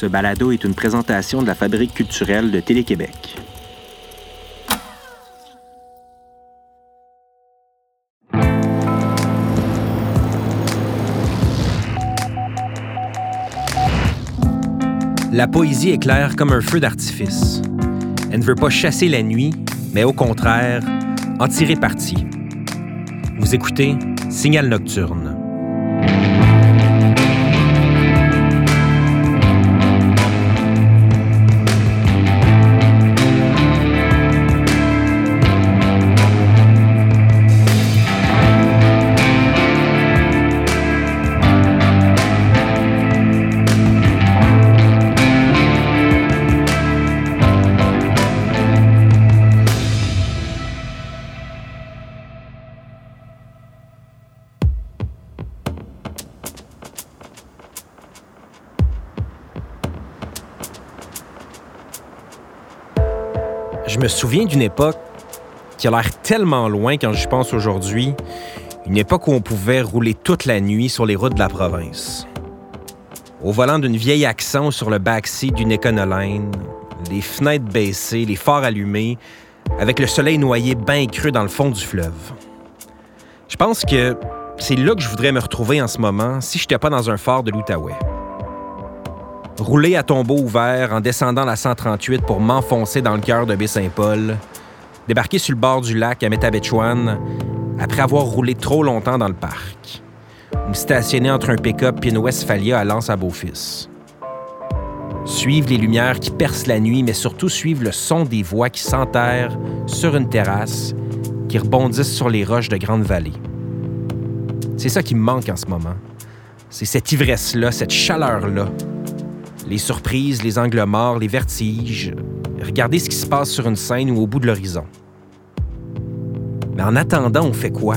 Ce balado est une présentation de la Fabrique culturelle de Télé-Québec. La poésie est claire comme un feu d'artifice. Elle ne veut pas chasser la nuit, mais au contraire, en tirer parti. Vous écoutez Signal Nocturne. Souviens d'une époque qui a l'air tellement loin quand j'y pense aujourd'hui, une époque où on pouvait rouler toute la nuit sur les routes de la province. Au volant d'une vieille accent sur le backseat d'une Econoline, les fenêtres baissées, les phares allumés, avec le soleil noyé bien creux dans le fond du fleuve. Je pense que c'est là que je voudrais me retrouver en ce moment si je n'étais pas dans un phare de l'Outaouais. Rouler à tombeau ouvert en descendant la 138 pour m'enfoncer dans le cœur de Baie-Saint-Paul, débarquer sur le bord du lac à Métabetchouane après avoir roulé trop longtemps dans le parc, me stationner entre un pick-up et une Westphalia à Lens à Beaufils. Suivre les lumières qui percent la nuit, mais surtout suivre le son des voix qui s'enterrent sur une terrasse, qui rebondissent sur les roches de Grande Vallée. C'est ça qui me manque en ce moment. C'est cette ivresse-là, cette chaleur-là, les surprises, les angles morts, les vertiges. Regardez ce qui se passe sur une scène ou au bout de l'horizon. Mais en attendant, on fait quoi?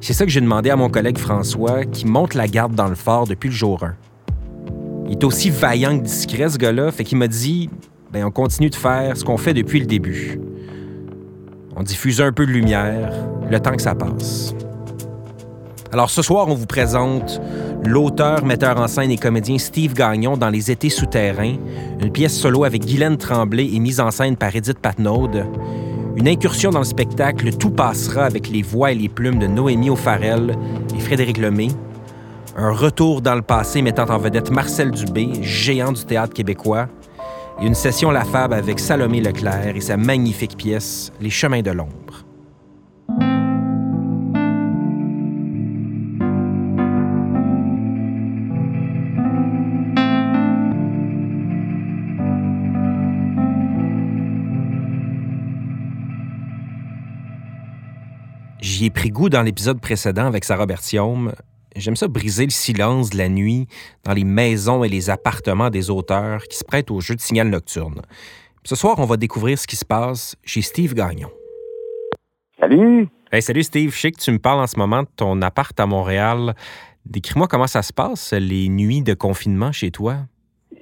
C'est ça que j'ai demandé à mon collègue François, qui monte la garde dans le fort depuis le jour 1. Il est aussi vaillant que discret, ce gars-là, fait qu'il m'a dit ben, on continue de faire ce qu'on fait depuis le début. On diffuse un peu de lumière, le temps que ça passe. Alors ce soir, on vous présente l'auteur, metteur en scène et comédien Steve Gagnon dans Les Étés souterrains, une pièce solo avec Guylaine Tremblay et mise en scène par Edith Patnaud. Une incursion dans le spectacle Tout passera avec les voix et les plumes de Noémie O'Farrell et Frédéric Lemay. Un retour dans le passé mettant en vedette Marcel Dubé, géant du théâtre québécois. Et une session La Fab avec Salomé Leclerc et sa magnifique pièce Les chemins de l'ombre. J'y ai pris goût dans l'épisode précédent avec Sarah Bertium. J'aime ça briser le silence de la nuit dans les maisons et les appartements des auteurs qui se prêtent au jeu de signal nocturne. Ce soir, on va découvrir ce qui se passe chez Steve Gagnon. Salut! Hey, salut Steve, je sais que tu me parles en ce moment de ton appart à Montréal. Décris-moi comment ça se passe, les nuits de confinement chez toi.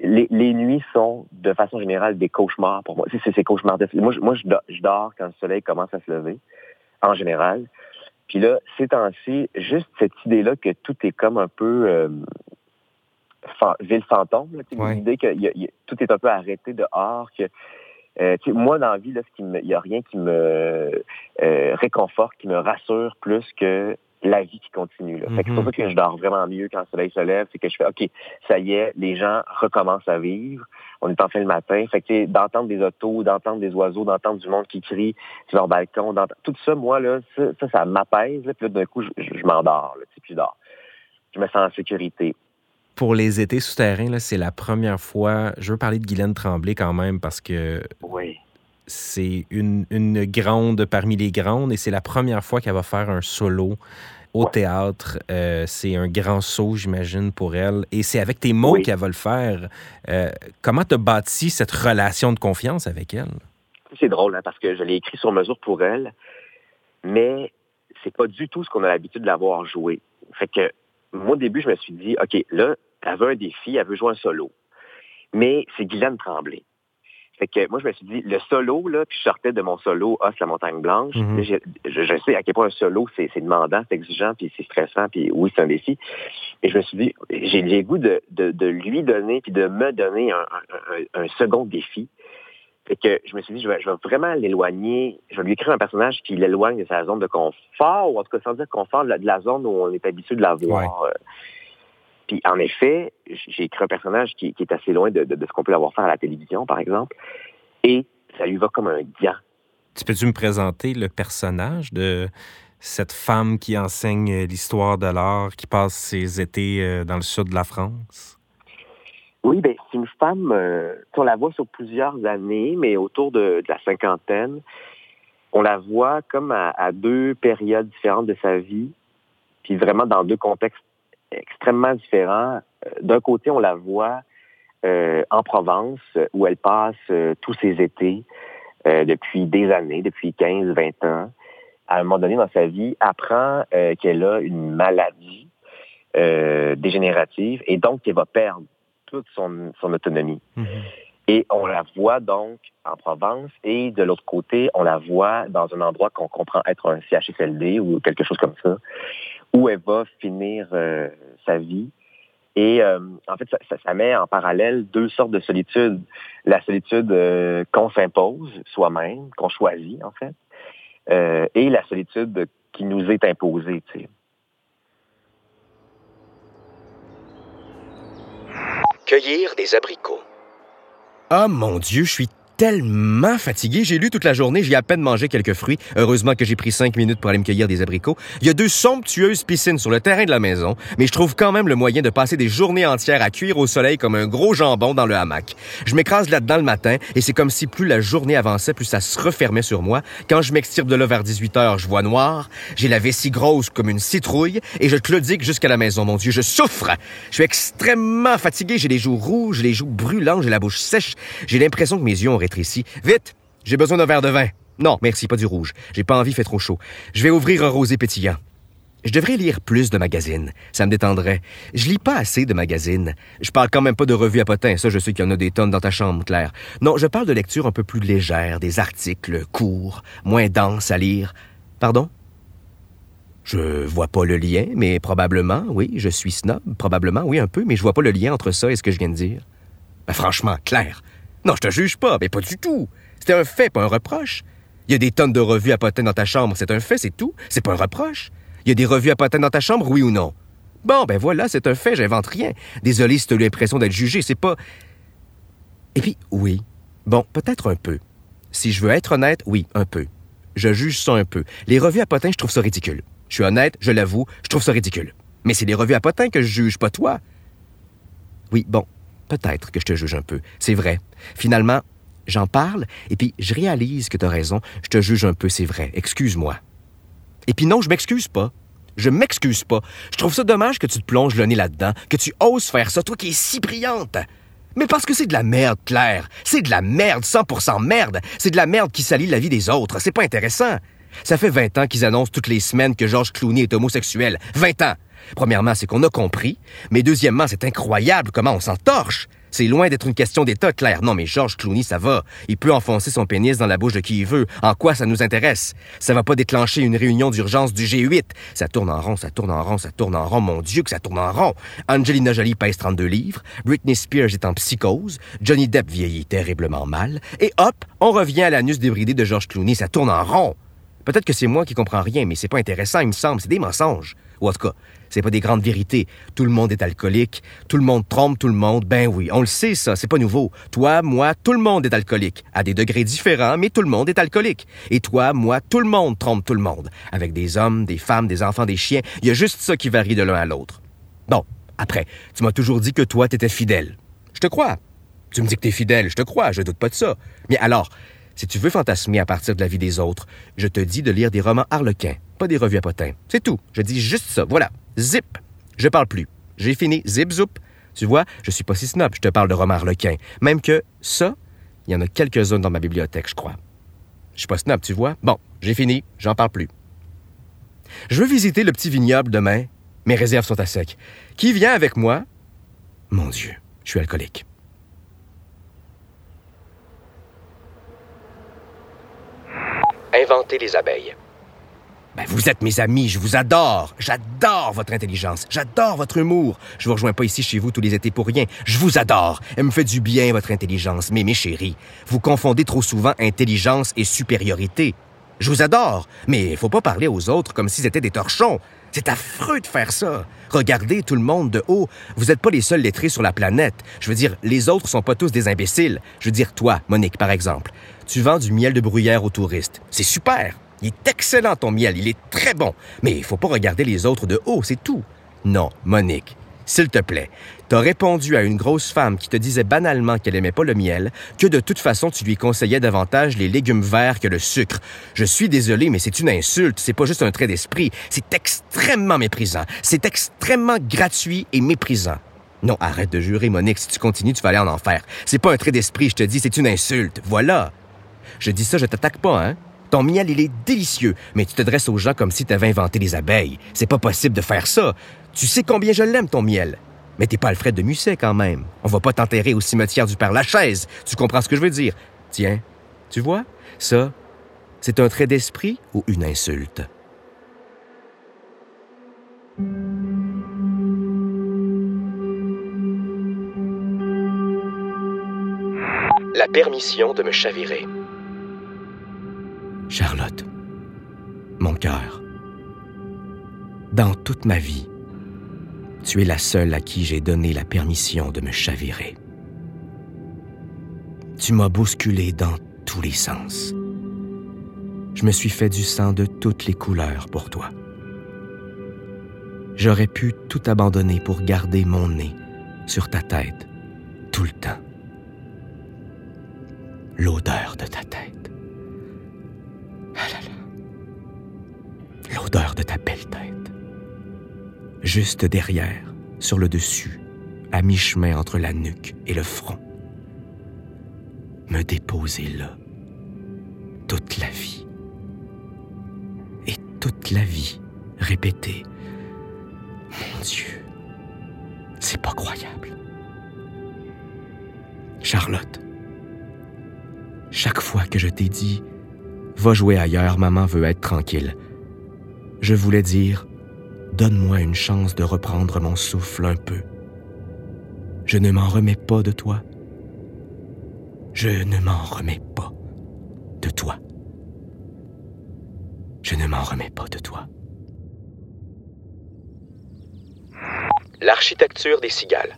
Les, les, nuits sont, de façon générale, des cauchemars pour moi. C'est ces cauchemars. Moi, moi je, dors quand le soleil commence à se lever, en général. Puis là, ces temps-ci, juste cette idée-là que tout est comme un peu euh, ville fantôme, l'idée que y a, y a, tout est un peu arrêté dehors, que euh, moi, dans la vie, il n'y a rien qui me euh, réconforte, qui me rassure plus que la vie qui continue. Là. C'est pour ça que je dors vraiment mieux quand le soleil se lève, c'est que je fais OK, ça y est, les gens recommencent à vivre. On est en fin le matin. Fait que d'entendre des autos, d'entendre des oiseaux, d'entendre du monde qui crie sur leur balcon, tout ça, moi, là, ça, ça, ça m'apaise. Puis là, d'un coup, je, je m'endors, puis je dors. Je me sens en sécurité. Pour les étés souterrains, c'est la première fois. Je veux parler de Guylaine Tremblay quand même parce que oui. c'est une, une grande parmi les grandes et c'est la première fois qu'elle va faire un solo au théâtre. Euh, c'est un grand saut, j'imagine, pour elle. Et c'est avec tes mots Oui. qu'elle va le faire. Euh, comment tu as bâti cette relation de confiance avec elle? C'est drôle, hein, parce que je l'ai écrit sur mesure pour elle, mais c'est pas du tout ce qu'on a l'habitude de l'avoir joué. Fait que moi, au début, je me suis dit, OK, là, elle veut un défi, elle veut jouer un solo. Mais c'est Guylaine Tremblay. Fait que moi, je me suis dit, le solo, là, puis je sortais de mon solo Os la montagne blanche. Mhm. je, je, sais à quel point un solo, c'est demandant, c'est exigeant, puis c'est stressant, puis oui, c'est un défi. Et je me suis dit, j'ai le goût de, de, de, lui donner, puis de me donner un, un, un, second défi. Fait que je me suis dit, je vais, je vais vraiment l'éloigner, je vais lui écrire un personnage qui l'éloigne de sa zone de confort, ou en tout cas sans dire confort, de la, de la zone où on est habitué de la voir. Ouais. Puis en effet, j'ai écrit un personnage qui, qui est assez loin de, de, de ce qu'on peut avoir faire à la télévision, par exemple, et ça lui va comme un gant. Tu peux-tu me présenter le personnage de cette femme qui enseigne l'histoire de l'art, qui passe ses étés euh, dans le sud de la France? Oui, ben c'est une femme, euh, on la voit sur plusieurs années, mais autour de, de la cinquantaine. On la voit comme à, à, deux périodes différentes de sa vie, puis vraiment dans deux contextes extrêmement différents. Euh, d'un côté, on la voit euh, en Provence, où elle passe euh, tous ses étés euh, depuis des années, depuis 15, 20 ans. À un moment donné dans sa vie, apprend euh, qu'elle a une maladie euh, dégénérative et donc qu'elle va perdre toute son, son autonomie. Mhm. Et on la voit donc en Provence et de l'autre côté, on la voit dans un endroit qu'on comprend être un CHSLD ou quelque chose comme ça, où elle va finir euh, sa vie. Et euh, en fait, ça, ça, ça, met en parallèle deux sortes de solitude. La solitude euh, qu'on s'impose soi-même, qu'on choisit en fait, euh, et la solitude qui nous est imposée. Tu sais. Cueillir des abricots. Ah mon Dieu, je suis tellement fatigué. J'ai lu toute la journée, j'ai à peine mangé quelques fruits. Heureusement que j'ai pris cinq minutes pour aller me cueillir des abricots. Il y a deux somptueuses piscines sur le terrain de la maison, mais je trouve quand même le moyen de passer des journées entières à cuire au soleil comme un gros jambon dans le hamac. Je m'écrase là-dedans le matin et c'est comme si plus la journée avançait, plus ça se refermait sur moi. Quand je m'extirpe de là vers 18 heures, je vois noir. J'ai la vessie grosse comme une citrouille et je claudique jusqu'à la maison. Mon Dieu, je souffre. Je suis extrêmement fatigué. J'ai les joues rouges, les joues brûlantes, j'ai la bouche sèche. J'ai l'impression que mes yeux ont rétréci. Vite! J'ai besoin d'un verre de vin. Non, merci, pas du rouge. J'ai pas envie, fait trop chaud. Je vais ouvrir un rosé pétillant. Je devrais lire plus de magazines. Ça me détendrait. Je lis pas assez de magazines. Je parle quand même pas de revues à potins. Ça, je sais qu'il y en a des tonnes dans ta chambre, Claire. Non, je parle de lecture un peu plus légère, des articles courts, moins denses à lire. Pardon? Je vois pas le lien, mais probablement, oui, je suis snob. Probablement, oui, un peu, mais je vois pas le lien entre ça et ce que je viens de dire. Ben, franchement, Claire, non, je te juge pas, mais pas du tout. C'était un fait, pas un reproche. Il y a des tonnes de revues à potins dans ta chambre, c'est un fait, c'est tout. C'est pas un reproche. Il y a des revues à potins dans ta chambre, oui ou non? Bon, ben voilà, c'est un fait, j'invente rien. Désolé si t'as l'impression d'être jugé, c'est pas... Et puis, oui. Bon, peut-être un peu. Si je veux être honnête, oui, un peu. Je juge ça un peu. Les revues à potins, je trouve ça ridicule. Je suis honnête, je l'avoue, je trouve ça ridicule. Mais c'est les revues à potins que je juge, pas toi. Oui, bon, peut-être que je te juge un peu. C'est vrai. Finalement, j'en parle, et puis je réalise que tu as raison. Je te juge un peu, c'est vrai. Excuse-moi. Et puis non, je m'excuse pas. Je m'excuse pas. Je trouve ça dommage que tu te plonges le nez là-dedans, que tu oses faire ça, toi qui es si brillante. Mais parce que c'est de la merde, Claire. C'est de la merde, 100% merde. C'est de la merde qui salit la vie des autres. C'est pas intéressant. Ça fait 20 ans qu'ils annoncent toutes les semaines que George Clooney est homosexuel. 20 ans. Premièrement, c'est qu'on a compris. Mais deuxièmement, c'est incroyable comment on s'en torche. C'est loin d'être une question d'État, Claire. Non, mais George Clooney, ça va. Il peut enfoncer son pénis dans la bouche de qui il veut. En quoi ça nous intéresse? Ça va pas déclencher une réunion d'urgence du G8. Ça tourne en rond, ça tourne en rond, ça tourne en rond. Mon Dieu, que ça tourne en rond. Angelina Jolie pèse 32 livres. Britney Spears est en psychose. Johnny Depp vieillit terriblement mal. Et hop, on revient à l'anus débridé de George Clooney. Ça tourne en rond. Peut-être que c'est moi qui comprends rien, mais c'est pas intéressant, il me semble. C'est des mensonges. Ou en tout cas, c'est pas des grandes vérités. Tout le monde est alcoolique. Tout le monde trompe tout le monde. Ben oui, on le sait, ça. C'est pas nouveau. Toi, moi, tout le monde est alcoolique. À des degrés différents, mais tout le monde est alcoolique. Et toi, moi, tout le monde trompe tout le monde. Avec des hommes, des femmes, des enfants, des chiens. Il y a juste ça qui varie de l'un à l'autre. Bon, après, tu m'as toujours dit que toi, t'étais fidèle. Je te crois. Tu me dis que t'es fidèle. Je te crois. Je doute pas de ça. Mais alors, si tu veux fantasmer à partir de la vie des autres, je te dis de lire des romans harlequins, pas des revues à potins. C'est tout. Je dis juste ça. Voilà. Zip. Je parle plus. J'ai fini. Zip, zoup. Tu vois, je suis pas si snob. Je te parle de romans harlequins. Même que ça, il y en a quelques-uns dans ma bibliothèque, je crois. Je suis pas snob, tu vois. Bon, j'ai fini. J'en parle plus. Je veux visiter le petit vignoble demain. Mes réserves sont à sec. Qui vient avec moi? Mon Dieu, je suis alcoolique. Inventer les abeilles. Ben, vous êtes mes amis, je vous adore. J'adore votre intelligence. J'adore votre humour. Je vous rejoins pas ici chez vous tous les étés pour rien. Je vous adore. Elle me fait du bien, votre intelligence. Mais mes chéris, vous confondez trop souvent intelligence et supériorité. Je vous adore, mais faut pas parler aux autres comme s'ils étaient des torchons. C'est affreux de faire ça. Regardez tout le monde de haut. Vous n'êtes pas les seuls lettrés sur la planète. Je veux dire, les autres sont pas tous des imbéciles. Je veux dire, toi, Monique, par exemple. Tu vends du miel de bruyère aux touristes. C'est super. Il est excellent ton miel, il est très bon. Mais il faut pas regarder les autres de haut, c'est tout. Non, Monique, s'il te plaît, t'as répondu à une grosse femme qui te disait banalement qu'elle aimait pas le miel, que de toute façon tu lui conseillais davantage les légumes verts que le sucre. Je suis désolé, mais c'est une insulte, c'est pas juste un trait d'esprit, c'est extrêmement méprisant, c'est extrêmement gratuit et méprisant. Non, arrête de jurer, Monique, si tu continues, tu vas aller en enfer. C'est pas un trait d'esprit, je te dis, c'est une insulte. Voilà. Je dis ça, je t'attaque pas, hein? Ton miel, il est délicieux, mais tu te dresses aux gens comme si tu avais inventé les abeilles. C'est pas possible de faire ça. Tu sais combien je l'aime, ton miel. Mais t'es pas Alfred de Musset, quand même. On va pas t'enterrer au cimetière du Père Lachaise. Tu comprends ce que je veux dire? Tiens, tu vois, ça, c'est un trait d'esprit ou une insulte? La permission de me chavirer. Charlotte, mon cœur, dans toute ma vie, tu es la seule à qui j'ai donné la permission de me chavirer. Tu m'as bousculé dans tous les sens. Je me suis fait du sang de toutes les couleurs pour toi. J'aurais pu tout abandonner pour garder mon nez sur ta tête tout le temps. L'odeur de ta tête. Ah là là. L'odeur de ta belle tête. Juste derrière, sur le dessus, à mi-chemin entre la nuque et le front. Me déposer là. Toute la vie. Et toute la vie répéter. Mon Dieu, c'est pas croyable. Charlotte, chaque fois que je t'ai dit Va jouer ailleurs, maman veut être tranquille. Je voulais dire Donne-moi une chance de reprendre mon souffle un peu. Je ne m'en remets pas de toi. Je ne m'en remets pas de toi. Je ne m'en remets pas de toi. L'architecture des cigales.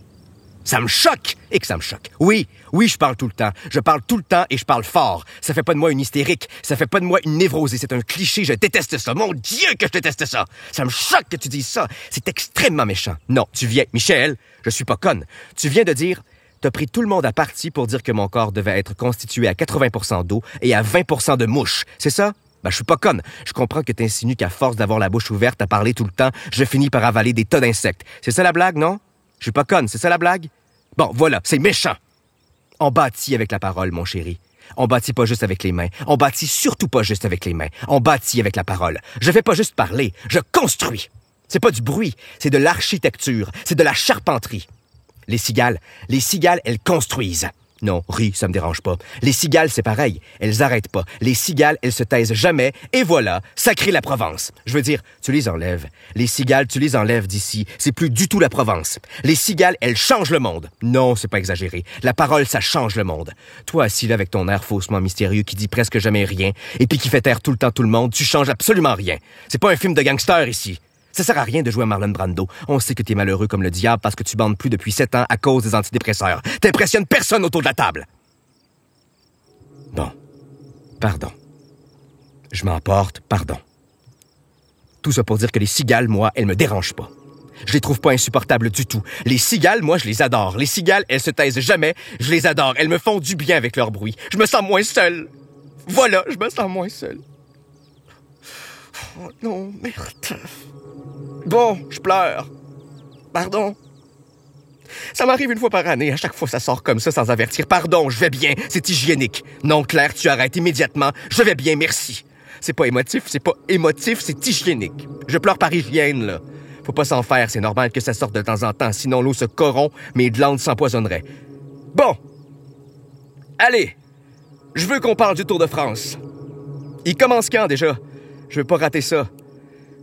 Ça me choque et que ça me choque. Oui, oui, je parle tout le temps. Je parle tout le temps et je parle fort. Ça fait pas de moi une hystérique. Ça fait pas de moi une névrosée. C'est un cliché. Je déteste ça. Mon Dieu que je déteste ça. Ça me choque que tu dises ça. C'est extrêmement méchant. Non, tu viens, Michel, je suis pas conne. Tu viens de dire, t'as pris tout le monde à partie pour dire que mon corps devait être constitué à 80% d'eau et à 20 de mouches. C'est ça? Ben, je suis pas conne. Je comprends que t'insinues qu'à force d'avoir la bouche ouverte à parler tout le temps, je finis par avaler des tas d'insectes. C'est ça la blague, non? Je suis pas conne, c'est ça la blague? Bon, voilà, c'est méchant. On bâtit avec la parole, mon chéri. On bâtit pas juste avec les mains. On bâtit surtout pas juste avec les mains. On bâtit avec la parole. Je fais pas juste parler, je construis. C'est pas du bruit, c'est de l'architecture, c'est de la charpenterie. Les cigales, les cigales, elles construisent. Non, ris, ça me dérange pas. Les cigales, c'est pareil. Elles arrêtent pas. Les cigales, elles se taisent jamais. Et voilà, ça crée la Provence. Je veux dire, tu les enlèves. Les cigales, tu les enlèves d'ici. C'est plus du tout la Provence. Les cigales, elles changent le monde. Non, c'est pas exagéré. La parole, ça change le monde. Toi, assis là avec ton air faussement mystérieux qui dit presque jamais rien et puis qui fait taire tout le temps tout le monde, tu changes absolument rien. C'est pas un film de gangster ici. Ça sert à rien de jouer à Marlon Brando. On sait que t'es malheureux comme le diable parce que tu bandes plus depuis sept ans à cause des antidépresseurs. T'impressionnes personne autour de la table. Bon. Pardon. Je m'emporte, pardon. Tout ça pour dire que les cigales, moi, elles me dérangent pas. Je les trouve pas insupportables du tout. Les cigales, moi, je les adore. Les cigales, elles se taisent jamais. Je les adore. Elles me font du bien avec leur bruit. Je me sens moins seul. Voilà, je me sens moins seul. Oh non, merde. Bon, je pleure. Pardon? Ça m'arrive une fois par année. À chaque fois, ça sort comme ça sans avertir. Pardon, je vais bien. C'est hygiénique. Non, Claire, tu arrêtes immédiatement. Je vais bien, merci. C'est pas émotif, c'est pas émotif, c'est hygiénique. Je pleure par hygiène, là. Faut pas s'en faire, c'est normal que ça sorte de temps en temps, sinon l'eau se corrompt, mes glandes s'empoisonneraient. Bon. Allez. Je veux qu'on parle du Tour de France. Il commence quand déjà? Je veux pas rater ça.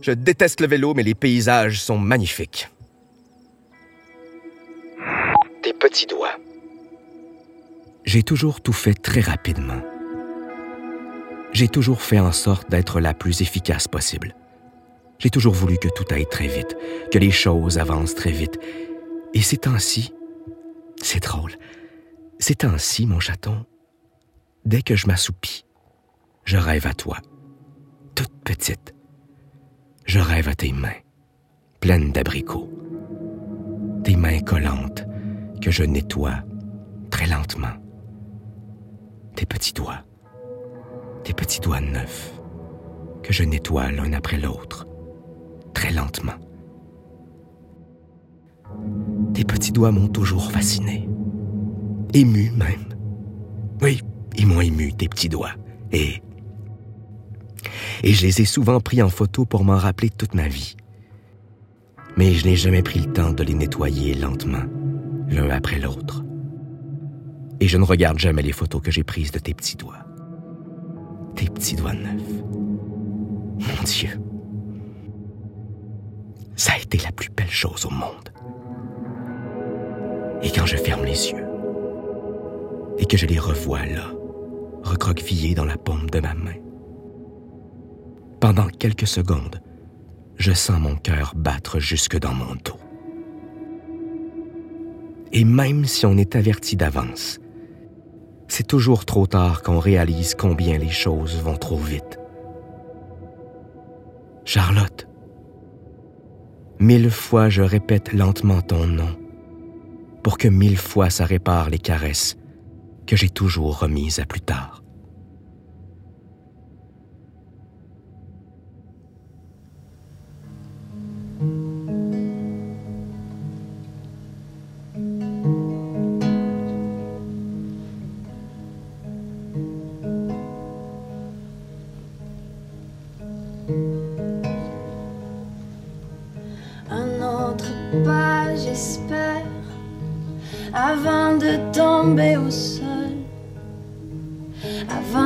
Je déteste le vélo, mais les paysages sont magnifiques. Tes petits doigts. J'ai toujours tout fait très rapidement. J'ai toujours fait en sorte d'être la plus efficace possible. J'ai toujours voulu que tout aille très vite, que les choses avancent très vite. Et ces temps-ci, c'est drôle, ces temps-ci, mon chaton, dès que je m'assoupis, je rêve à toi, toute petite. Je rêve à tes mains, pleines d'abricots. Tes mains collantes que je nettoie très lentement. Tes petits doigts, tes petits doigts neufs que je nettoie l'un après l'autre, très lentement. Tes petits doigts m'ont toujours fasciné, ému même. Oui, ils m'ont ému, tes petits doigts, et et je les ai souvent pris en photo pour m'en rappeler toute ma vie. Mais je n'ai jamais pris le temps de les nettoyer lentement, l'un après l'autre. Et je ne regarde jamais les photos que j'ai prises de tes petits doigts. Tes petits doigts neufs. Mon Dieu. Ça a été la plus belle chose au monde. Et quand je ferme les yeux, et que je les revois là, recroquevillés dans la paume de ma main, pendant quelques secondes, je sens mon cœur battre jusque dans mon dos. Et même si on est averti d'avance, c'est toujours trop tard qu'on réalise combien les choses vont trop vite. Charlotte, mille fois je répète lentement ton nom pour que mille fois ça répare les caresses que j'ai toujours remises à plus tard.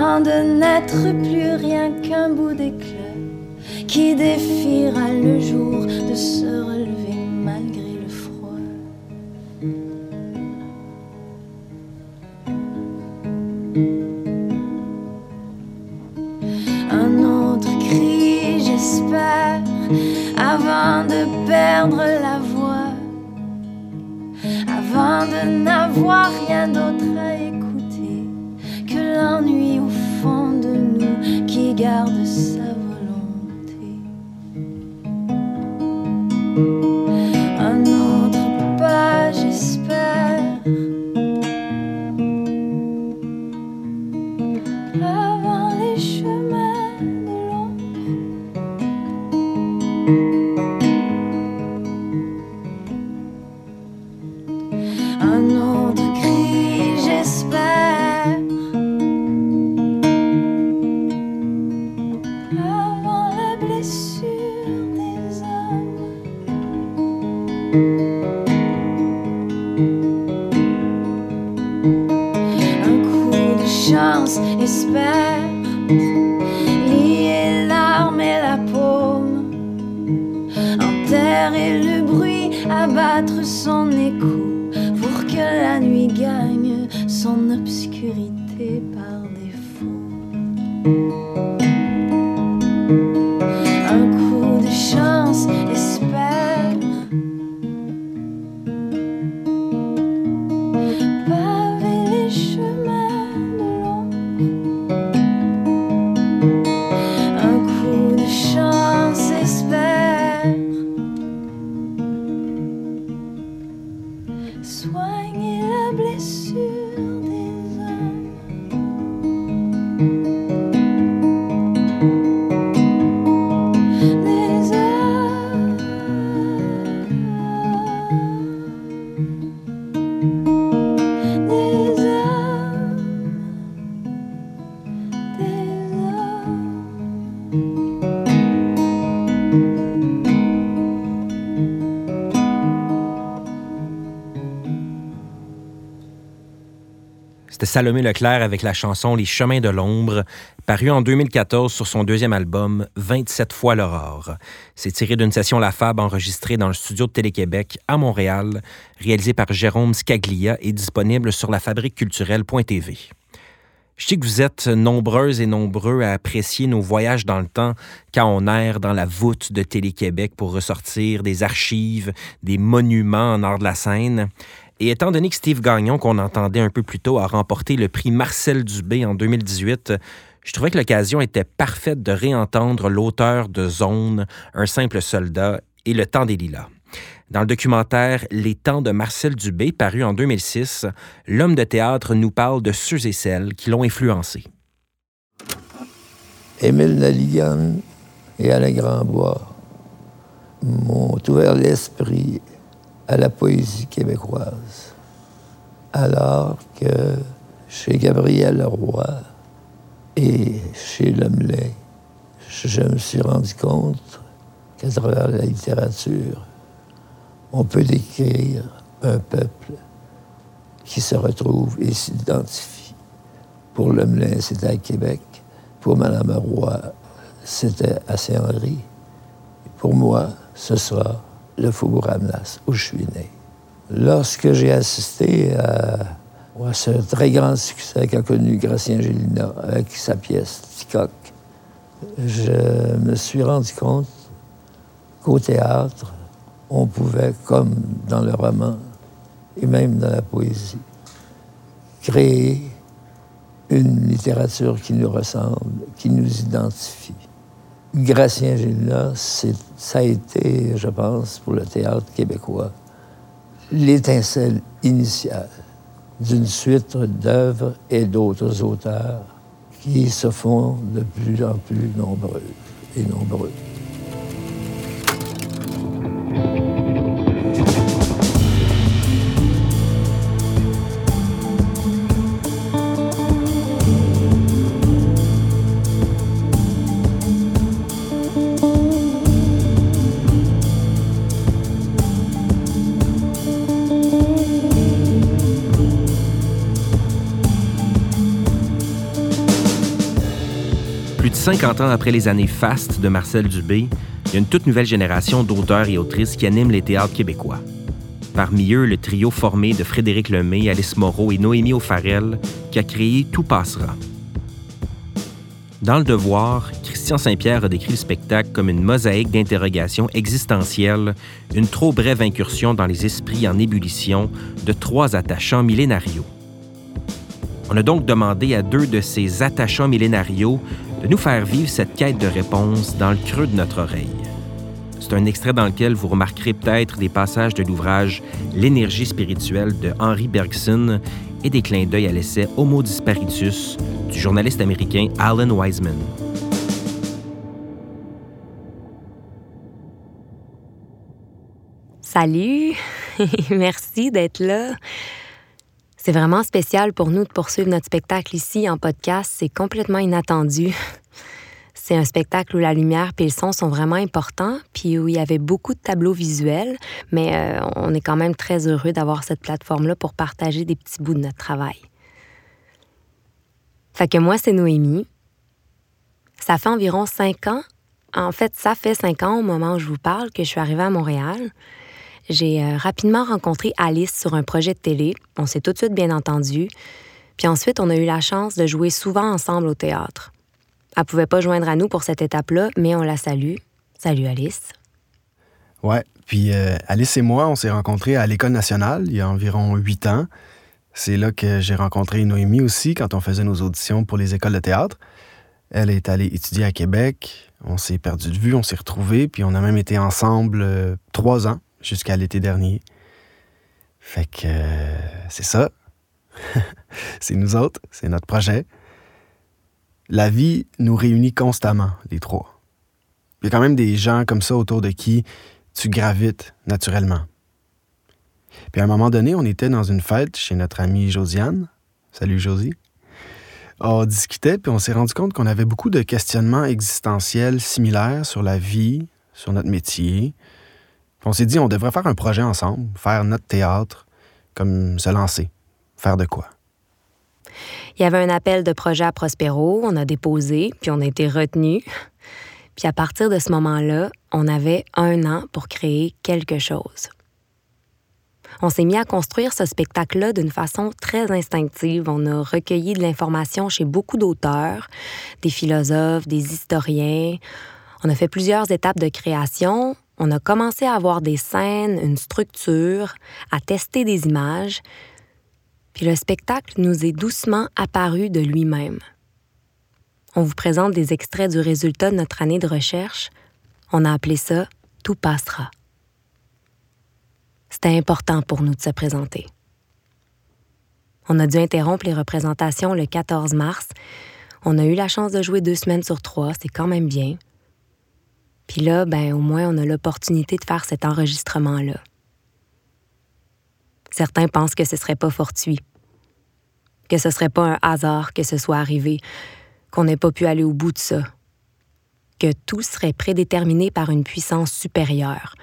Avant de n'être plus rien qu'un bout d'éclat qui défiera le jour de se relever malgré le froid. Un autre cri, j'espère, avant de perdre la voix avant de n'avoir rien d'autre espère. Lier l'arme et la paume. Enterrer le bruit, abattre son écho pour que la nuit gagne son obscurité par défaut. C'était Salomé Leclerc avec la chanson Les chemins de l'ombre, paru en 2014 sur son deuxième album 27 fois l'aurore. C'est tiré d'une session La Fab enregistrée dans le studio de Télé-Québec à Montréal, réalisée par Jérôme Scaglia et disponible sur lafabriqueculturelle.tv. Je sais que vous êtes nombreuses et nombreux à apprécier nos voyages dans le temps quand on erre dans la voûte de Télé-Québec pour ressortir des archives, des monuments en art de la scène. Et étant donné que Steve Gagnon, qu'on entendait un peu plus tôt, a remporté le prix Marcel Dubé en 2018, je trouvais que l'occasion était parfaite de réentendre l'auteur de Zone, Un simple soldat et Le temps des lilas. Dans le documentaire Les temps de Marcel Dubé, paru en 2006, l'homme de théâtre nous parle de ceux et celles qui l'ont influencé. Émile Naligan et Alain Grandbois m'ont ouvert l'esprit à la poésie québécoise. Alors que chez Gabriel Leroy et chez Lemelin, je me suis rendu compte qu'à travers la littérature, on peut décrire un peuple qui se retrouve et s'identifie. Pour Lemelin, c'était à Québec. Pour Mme Roy, c'était à Saint-Henri. Pour moi, ce sera le Faubourg Amnas, où je suis né. Lorsque j'ai assisté à, ce très grand succès qu'a connu Gracien Gélina avec sa pièce Ticoc, je me suis rendu compte qu'au théâtre, on pouvait, comme dans le roman et même dans la poésie, créer une littérature qui nous ressemble, qui nous identifie. Gracien Gélina, ça a été, je pense, pour le théâtre québécois, l'étincelle initiale d'une suite d'œuvres et d'autres auteurs qui se font de plus en plus nombreux et nombreux. Plus de 50 ans après les années fastes de Marcel Dubé, il y a une toute nouvelle génération d'auteurs et autrices qui animent les théâtres québécois. Parmi eux, le trio formé de Frédéric Lemay, Alice Moreau et Noémie O'Farrell, qui a créé Tout passera. Dans Le Devoir, Christian Saint-Pierre a décrit le spectacle comme une mosaïque d'interrogations existentielles, une trop brève incursion dans les esprits en ébullition de trois attachants millénarios. On a donc demandé à deux de ces attachants millénarios de nous faire vivre cette quête de réponse dans le creux de notre oreille. C'est un extrait dans lequel vous remarquerez peut-être des passages de l'ouvrage L'énergie spirituelle de Henry Bergson et des clins d'œil à l'essai Homo Disparitus du journaliste américain Alan Wiseman. Salut, merci d'être là. C'est vraiment spécial pour nous de poursuivre notre spectacle ici en podcast. C'est complètement inattendu. C'est un spectacle où la lumière et le son sont vraiment importants, puis où il y avait beaucoup de tableaux visuels, mais euh, on est quand même très heureux d'avoir cette plateforme-là pour partager des petits bouts de notre travail. Fait que moi, c'est Noémie. Ça fait environ cinq ans. En fait, ça fait cinq ans au moment où je vous parle que je suis arrivée à Montréal. J'ai euh, rapidement rencontré Alice sur un projet de télé. On s'est tout de suite bien entendu. Puis ensuite, on a eu la chance de jouer souvent ensemble au théâtre. Elle pouvait pas joindre à nous pour cette étape-là, mais on la salue. Salut Alice. Ouais, puis euh, Alice et moi, on s'est rencontrés à l'École nationale il y a environ huit ans. C'est là que j'ai rencontré Noémie aussi quand on faisait nos auditions pour les écoles de théâtre. Elle est allée étudier à Québec. On s'est perdu de vue, on s'est retrouvés, puis on a même été ensemble euh, trois ans jusqu'à l'été dernier. Fait que euh, c'est ça. c'est nous autres, c'est notre projet. La vie nous réunit constamment, les trois. Il y a quand même des gens comme ça autour de qui tu gravites naturellement. Puis à un moment donné, on était dans une fête chez notre amie Josiane. Salut Josie. On discutait, puis on s'est rendu compte qu'on avait beaucoup de questionnements existentiels similaires sur la vie, sur notre métier. On s'est dit, on devrait faire un projet ensemble, faire notre théâtre, comme se lancer, faire de quoi. Il y avait un appel de projet à Prospero, on a déposé, puis on a été retenu. Puis à partir de ce moment-là, on avait un an pour créer quelque chose. On s'est mis à construire ce spectacle-là d'une façon très instinctive. On a recueilli de l'information chez beaucoup d'auteurs, des philosophes, des historiens. On a fait plusieurs étapes de création. On a commencé à avoir des scènes, une structure, à tester des images. Puis le spectacle nous est doucement apparu de lui-même. On vous présente des extraits du résultat de notre année de recherche. On a appelé ça Tout passera. C'était important pour nous de se présenter. On a dû interrompre les représentations le 14 mars. On a eu la chance de jouer deux semaines sur trois, c'est quand même bien. Puis là, ben, au moins, on a l'opportunité de faire cet enregistrement-là. Certains pensent que ce serait pas fortuit, que ce serait pas un hasard que ce soit arrivé, qu'on n'ait pas pu aller au bout de ça, que tout serait prédéterminé par une puissance supérieure,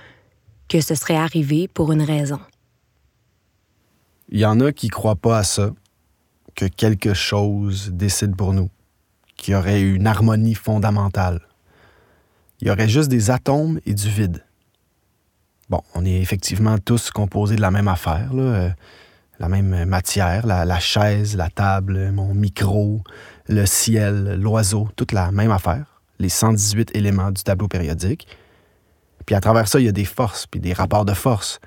que ce serait arrivé pour une raison. Il y en a qui croient pas à ça, que quelque chose décide pour nous, qu'il y aurait une harmonie fondamentale. Il y aurait juste des atomes et du vide. Bon, on est effectivement tous composés de la même affaire, euh, la même matière, la, chaise, la table, mon micro, le ciel, l'oiseau, toute la même affaire, les 118 éléments du tableau périodique. Puis à travers ça, il y a des forces, puis des rapports de force.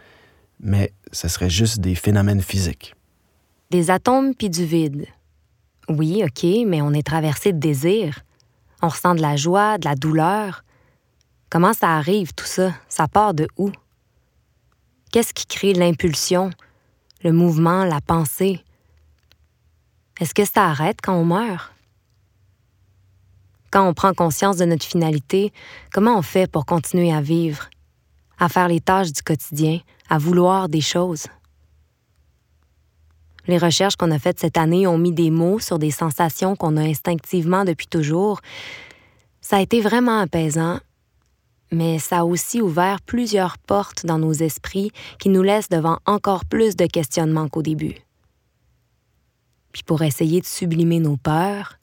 Mais ce serait juste des phénomènes physiques. Des atomes puis du vide. Oui, OK, mais on est traversé de désirs. On ressent de la joie, de la douleur. Comment ça arrive, tout ça? Ça part de où? Qu'est-ce qui crée l'impulsion, le mouvement, la pensée? Est-ce que ça arrête quand on meurt? Quand on prend conscience de notre finalité, comment on fait pour continuer à vivre, à faire les tâches du quotidien, à vouloir des choses? Les recherches qu'on a faites cette année ont mis des mots sur des sensations qu'on a instinctivement depuis toujours. Ça a été vraiment apaisant, mais ça a aussi ouvert plusieurs portes dans nos esprits qui nous laissent devant encore plus de questionnements qu'au début. Puis pour essayer de sublimer nos peurs,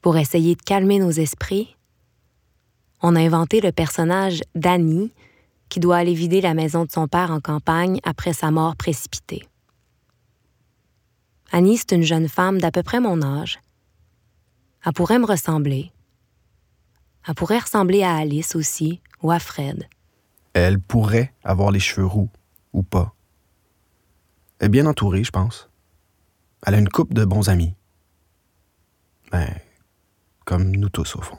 pour essayer de calmer nos esprits, on a inventé le personnage d'Annie qui doit aller vider la maison de son père en campagne après sa mort précipitée. Annie, c'est une jeune femme d'à peu près mon âge. Elle pourrait me ressembler. Elle pourrait ressembler à Alice aussi, ou à Fred. Elle pourrait avoir les cheveux roux, ou pas. Elle est bien entourée, je pense. Elle a une coupe de bons amis. Ben, comme nous tous, au fond.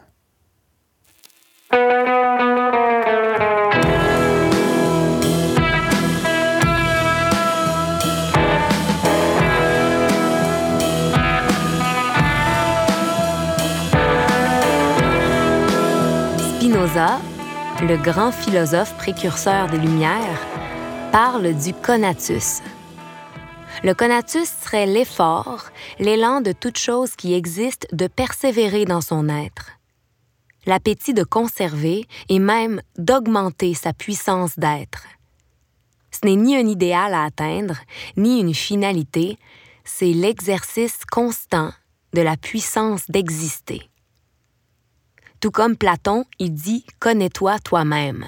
Le grand philosophe précurseur des Lumières, parle du conatus. Le conatus serait l'effort, l'élan de toute chose qui existe de persévérer dans son être, l'appétit de conserver et même d'augmenter sa puissance d'être. Ce n'est ni un idéal à atteindre, ni une finalité, c'est l'exercice constant de la puissance d'exister. Tout comme Platon, il dit Connais-toi toi-même.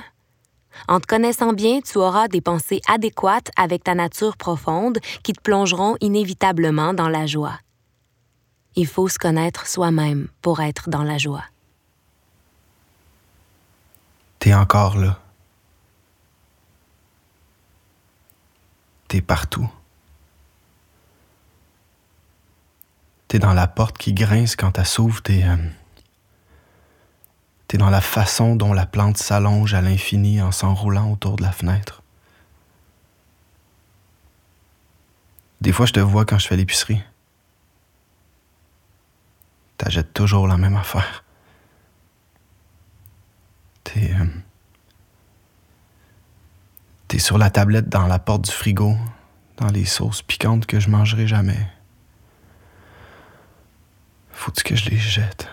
En te connaissant bien, tu auras des pensées adéquates avec ta nature profonde qui te plongeront inévitablement dans la joie. Il faut se connaître soi-même pour être dans la joie. T'es encore là. T'es partout. T'es dans la porte qui grince quand elle s'ouvre, t'es... euh, T'es dans la façon dont la plante s'allonge à l'infini en s'enroulant autour de la fenêtre. Des fois, je te vois quand je fais l'épicerie. T'achètes toujours la même affaire. T'es. euh, T'es sur la tablette dans la porte du frigo, dans les sauces piquantes que je mangerai jamais. Faut-tu que je les jette?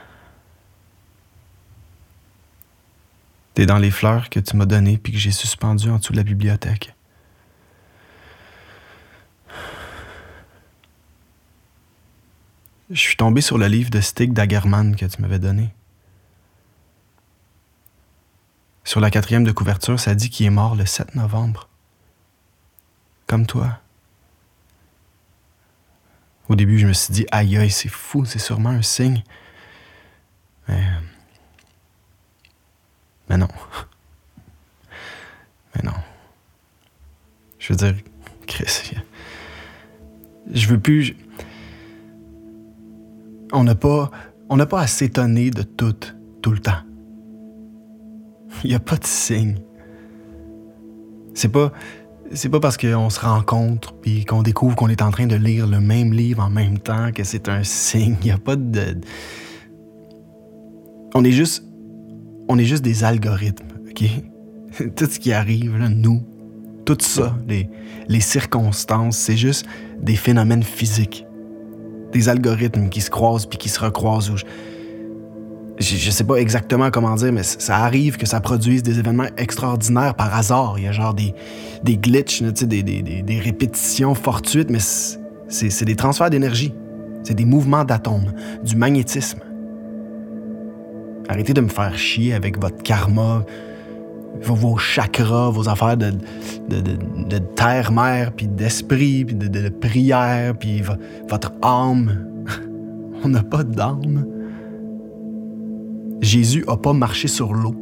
T'es dans les fleurs que tu m'as données puis que j'ai suspendues en dessous de la bibliothèque. je suis tombé sur le livre de Stig Dagerman que tu m'avais donné. Sur la quatrième de couverture, ça dit qu'il est mort le 7 novembre. Comme toi. Au début, je me suis dit, aïe aïe, c'est fou, c'est sûrement un signe. Mais. Mais non. Mais non. Je veux dire, Chris, je veux plus. On n'a pas. On n'a pas à s'étonner de tout, tout le temps. Il n'y a pas de signe. C'est pas. C'est pas parce qu'on se rencontre puis qu'on découvre qu'on est en train de lire le même livre en même temps que c'est un signe. Il n'y a pas de. On est juste. On est juste des algorithmes, OK? Tout ce qui arrive, nous, tout ça, les, les circonstances, c'est juste des phénomènes physiques. Des algorithmes qui se croisent puis qui se recroisent je, je sais pas exactement comment dire, mais ça arrive que ça produise des événements extraordinaires par hasard. Il y a genre des, des glitches, des, des, répétitions fortuites, mais c'est des transferts d'énergie. C'est des mouvements d'atomes, du magnétisme. Arrêtez de me faire chier avec votre karma, vos, chakras, vos affaires de, de, terre-mère, puis d'esprit, puis de, de, prière, puis votre âme. On n'a pas d'âme. Jésus n'a pas marché sur l'eau.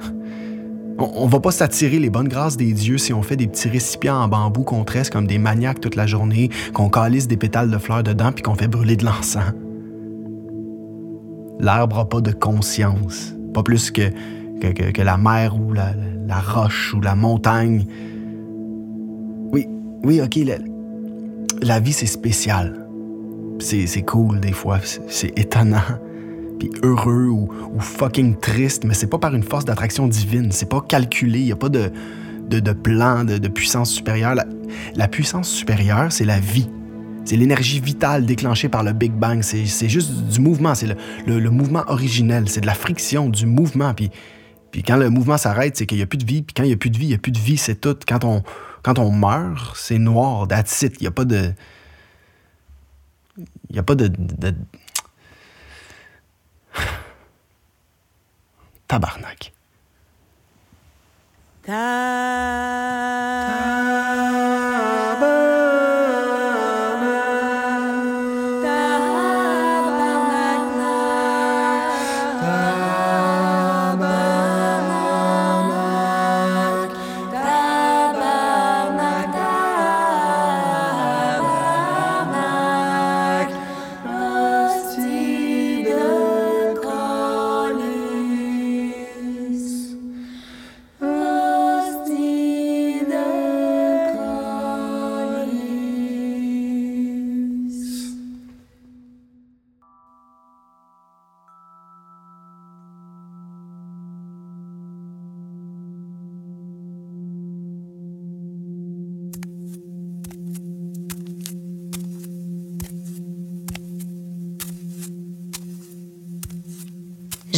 On, ne va pas s'attirer les bonnes grâces des dieux si on fait des petits récipients en bambou qu'on tresse comme des maniaques toute la journée, qu'on calisse des pétales de fleurs dedans puis qu'on fait brûler de l'encens. L'arbre n'a pas de conscience, pas plus que, que, la mer ou la, la, roche ou la montagne. Oui, oui, ok, la, la vie c'est spécial. C'est cool des fois, c'est étonnant puis heureux ou, fucking triste, mais c'est pas par une force d'attraction divine, c'est pas calculé, il a pas de, de, plan de, puissance supérieure. La, puissance supérieure, c'est la vie. C'est l'énergie vitale déclenchée par le Big Bang. C'est juste du mouvement, c'est le, le, mouvement originel, c'est de la friction, du mouvement. Puis, quand le mouvement s'arrête, c'est qu'il n'y a plus de vie. Puis quand il n'y a plus de vie, il n'y a plus de vie, c'est tout. Quand on, quand meurt, c'est noir, that's. Il n'y a pas de... Il n'y a pas de, de Tabarnak.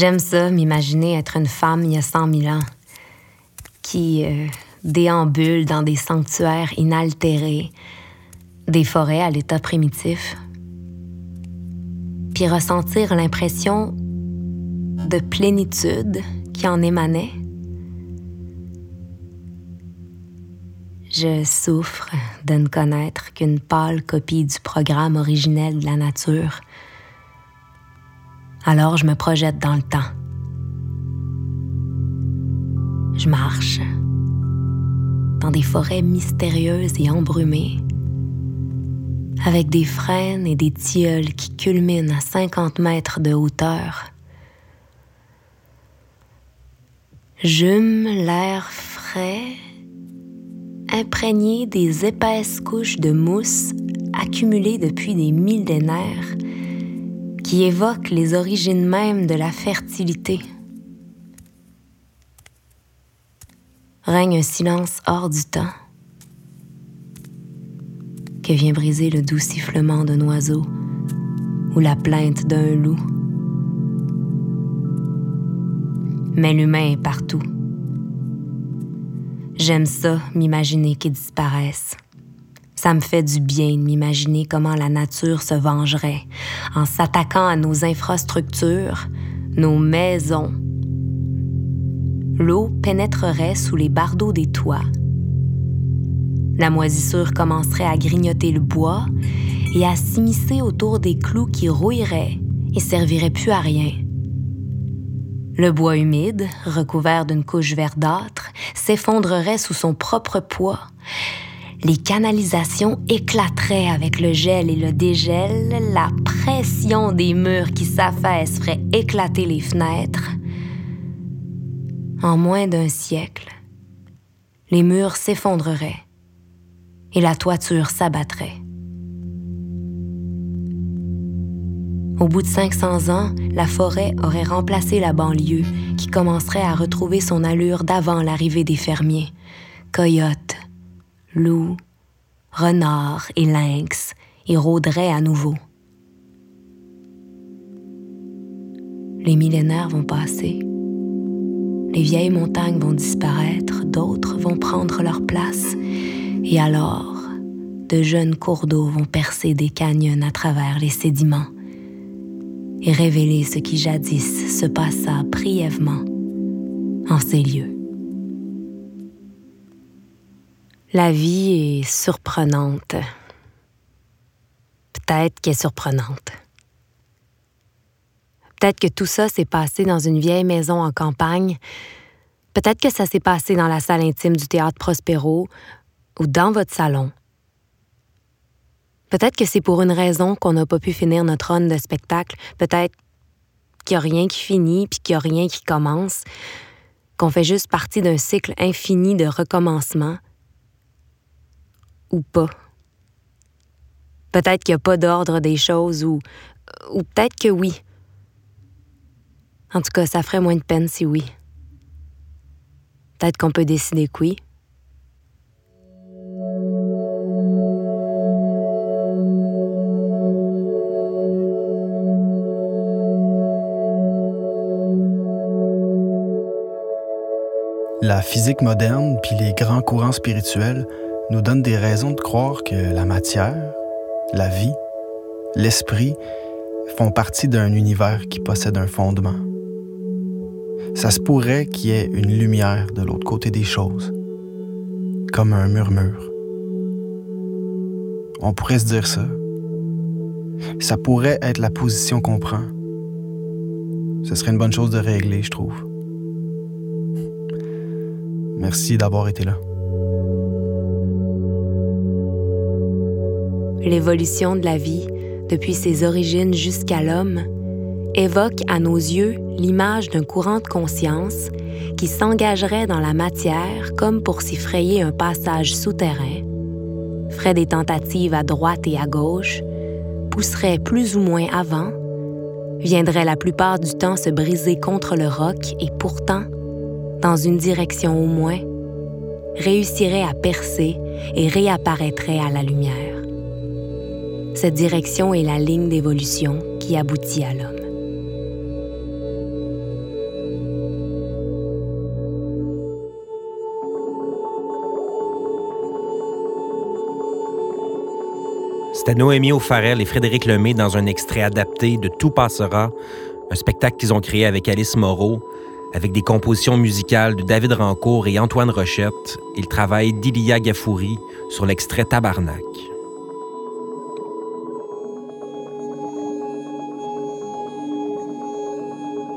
J'aime ça, m'imaginer être une femme il y a cent mille ans, qui euh, déambule dans des sanctuaires inaltérés, des forêts à l'état primitif, puis ressentir l'impression de plénitude qui en émanait. Je souffre de ne connaître qu'une pâle copie du programme originel de la nature alors je me projette dans le temps. Je marche dans des forêts mystérieuses et embrumées, avec des frênes et des tilleuls qui culminent à 50 mètres de hauteur. J'hume l'air frais, imprégné des épaisses couches de mousse accumulées depuis des millénaires qui évoque les origines mêmes de la fertilité. Règne un silence hors du temps que vient briser le doux sifflement d'un oiseau ou la plainte d'un loup. Mais l'humain est partout. J'aime ça, m'imaginer qu'il disparaisse, Ça me fait du bien de m'imaginer comment la nature se vengerait en s'attaquant à nos infrastructures, nos maisons. L'eau pénétrerait sous les bardeaux des toits. La moisissure commencerait à grignoter le bois et à s'immiscer autour des clous qui rouilleraient et serviraient plus à rien. Le bois humide, recouvert d'une couche verdâtre, s'effondrerait sous son propre poids. Les canalisations éclateraient avec le gel et le dégel, la pression des murs qui s'affaissent ferait éclater les fenêtres. En moins d'un siècle, les murs s'effondreraient et la toiture s'abattrait. Au bout de 500 ans, la forêt aurait remplacé la banlieue, qui commencerait à retrouver son allure d'avant l'arrivée des fermiers. Coyotes, loups, renards et lynx y rôderaient à nouveau. Les millénaires vont passer. Les vieilles montagnes vont disparaître, d'autres vont prendre leur place. Et alors, de jeunes cours d'eau vont percer des canyons à travers les sédiments et révéler ce qui jadis se passa brièvement en ces lieux. La vie est surprenante. Peut-être qu'elle est surprenante. Peut-être que tout ça s'est passé dans une vieille maison en campagne. Peut-être que ça s'est passé dans la salle intime du théâtre Prospero ou dans votre salon. Peut-être que c'est pour une raison qu'on n'a pas pu finir notre run de spectacle. Peut-être qu'il n'y a rien qui finit puis qu'il n'y a rien qui commence. Qu'on fait juste partie d'un cycle infini de recommencement. Ou pas. Peut-être qu'il n'y a pas d'ordre des choses ou, ou peut-être que oui. En tout cas, ça ferait moins de peine si oui. Peut-être qu'on peut décider que oui. La physique moderne puis les grands courants spirituels nous donnent des raisons de croire que la matière, la vie, l'esprit font partie d'un univers qui possède un fondement. Ça se pourrait qu'il y ait une lumière de l'autre côté des choses, comme un murmure. On pourrait se dire ça. Ça pourrait être la position qu'on prend. Ce serait une bonne chose de régler, je trouve. Merci d'avoir été là. L'évolution de la vie, depuis ses origines jusqu'à l'homme, évoque à nos yeux l'image d'un courant de conscience qui s'engagerait dans la matière comme pour s'y frayer un passage souterrain, ferait des tentatives à droite et à gauche, pousserait plus ou moins avant, viendrait la plupart du temps se briser contre le roc et pourtant dans une direction au moins, réussirait à percer et réapparaîtrait à la lumière. Cette direction est la ligne d'évolution qui aboutit à l'homme. C'était Noémie O'Farrell et Frédéric Lemay dans un extrait adapté de Tout passera, un spectacle qu'ils ont créé avec Alice Moreau, avec des compositions musicales de David Rancourt et Antoine Rochette et le travail d'Ilia Gafouri sur l'extrait Tabarnak.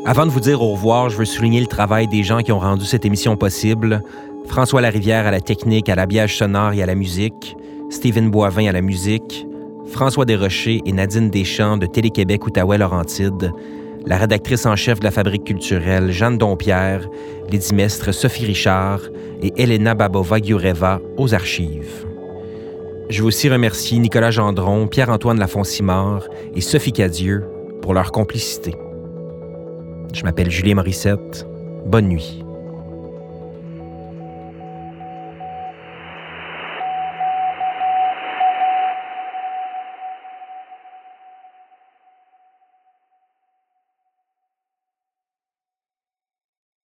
Avant de vous dire au revoir, je veux souligner le travail des gens qui ont rendu cette émission possible. François Larivière à la technique, à l'habillage sonore et à la musique, Stephen Boivin à la musique, François Desrochers et Nadine Deschamps de Télé-Québec Outaouais-Laurentide, la rédactrice en chef de la Fabrique culturelle, Jeanne Dompierre, les dimestres Sophie Richard et Elena Babova-Giureva aux archives. Je veux aussi remercier Nicolas Gendron, Pierre-Antoine Lafoncimard et Sophie Cadieux pour leur complicité. Je m'appelle Julie Morissette. Bonne nuit.